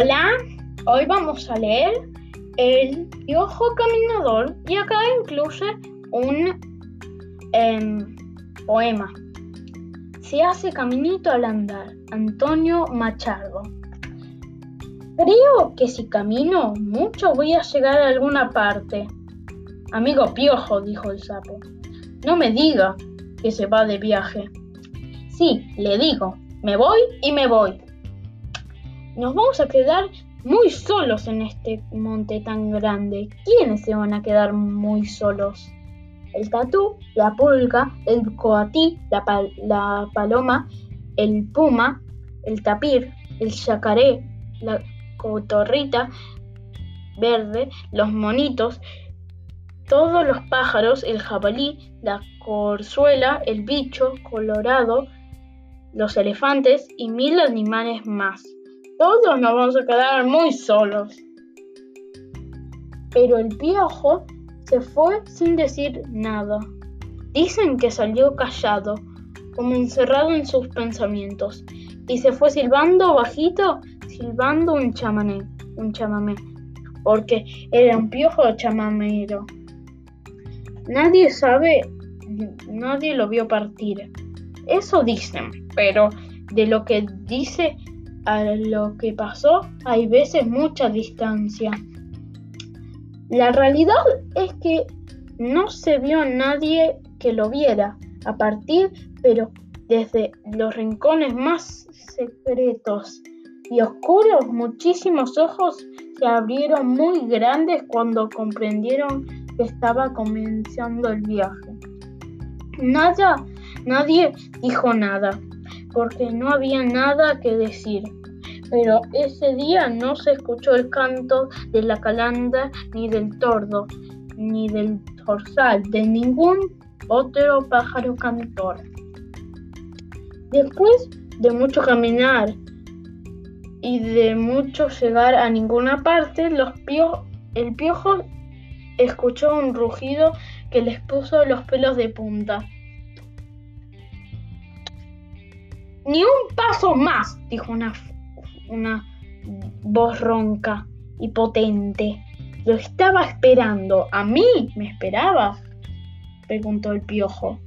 Hola, hoy vamos a leer El Piojo Caminador y acá incluye un em, poema. Se hace caminito al andar, Antonio Machado. Creo que si camino mucho voy a llegar a alguna parte. Amigo Piojo, dijo el sapo, no me diga que se va de viaje. Sí, le digo, me voy y me voy. Nos vamos a quedar muy solos en este monte tan grande. ¿Quiénes se van a quedar muy solos? El tatú, la pulga, el coatí, la, paloma, el puma, el tapir, el yacaré, la cotorrita verde, los monitos, todos los pájaros, el jabalí, la corzuela, el bicho colorado, los elefantes y mil animales más. Todos nos vamos a quedar muy solos. Pero el piojo se fue sin decir nada. Dicen que salió callado, como encerrado en sus pensamientos, y se fue silbando bajito, silbando un chamané, un chamamé, porque era un piojo chamamero. Nadie sabe, nadie lo vio partir. Eso dicen, pero de lo que dice a lo que pasó hay veces mucha distancia. La realidad es que no se vio nadie que lo viera a partir, pero desde los rincones más secretos y oscuros, muchísimos ojos se abrieron muy grandes cuando comprendieron que estaba comenzando el viaje. Nada, nadie dijo nada, porque no había nada que decir. Pero ese día no se escuchó el canto de la calanda, ni del tordo, ni del torsal, de ningún otro pájaro cantor. Después de mucho caminar y de mucho llegar a ninguna parte, el piojo escuchó un rugido que les puso los pelos de punta. Ni un paso más, dijo una una voz ronca y potente. Lo estaba esperando. ¿A mí? ¿Me esperaba? preguntó el piojo.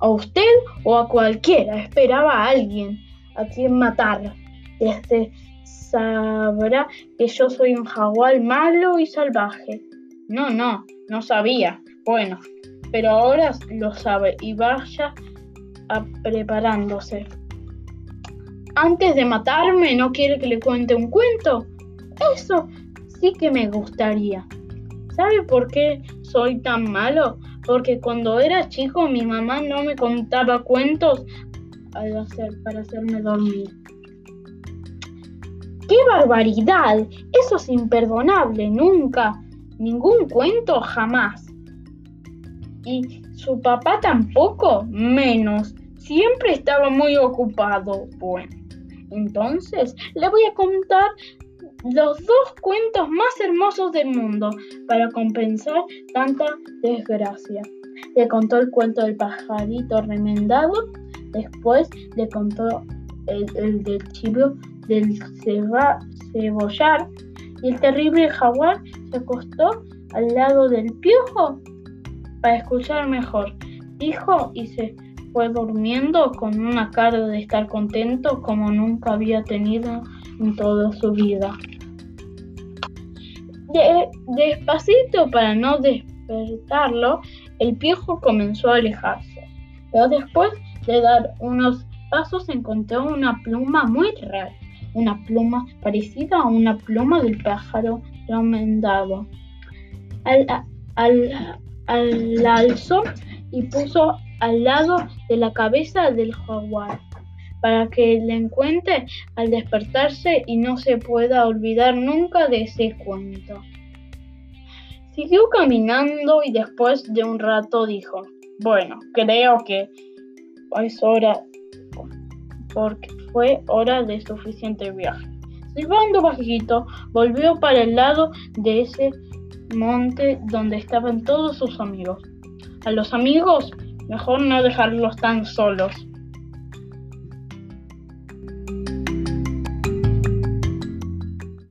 ¿A usted o a cualquiera? Esperaba a alguien a quien matar. Desde sabrá que yo soy un jaguar malo y salvaje. No, no, no sabía. Bueno, pero ahora lo sabe y vaya a preparándose antes de matarme no quiere que le cuente un cuento. Eso sí que me gustaría. ¿Sabe por qué soy tan malo? Porque cuando era chico mi mamá no me contaba cuentos para hacerme dormir. ¡Qué barbaridad! Eso es imperdonable. Nunca. Ningún cuento jamás. Y su papá tampoco, menos. Siempre estaba muy ocupado. Bueno. Entonces, le voy a contar los dos cuentos más hermosos del mundo para compensar tanta desgracia. Le contó el cuento del pajarito remendado, después le contó el, del chivo del cebollar y el terrible jaguar se acostó al lado del piojo para escuchar mejor. Dijo y se fue durmiendo con una cara de estar contento como nunca había tenido en toda su vida. despacito para no despertarlo, el piojo comenzó a alejarse. Pero después de dar unos pasos encontró una pluma muy rara, una pluma parecida a una pluma del pájaro remendado. Al, al, al, alzó y puso al lado de la cabeza del jaguar, para que le encuentre al despertarse y no se pueda olvidar nunca de ese cuento. Siguió caminando y después de un rato dijo, bueno, creo que es hora, porque fue hora de suficiente viaje. Silbando bajito, volvió para el lado de ese monte donde estaban todos sus amigos. A los amigos Mejor no dejarlos tan solos.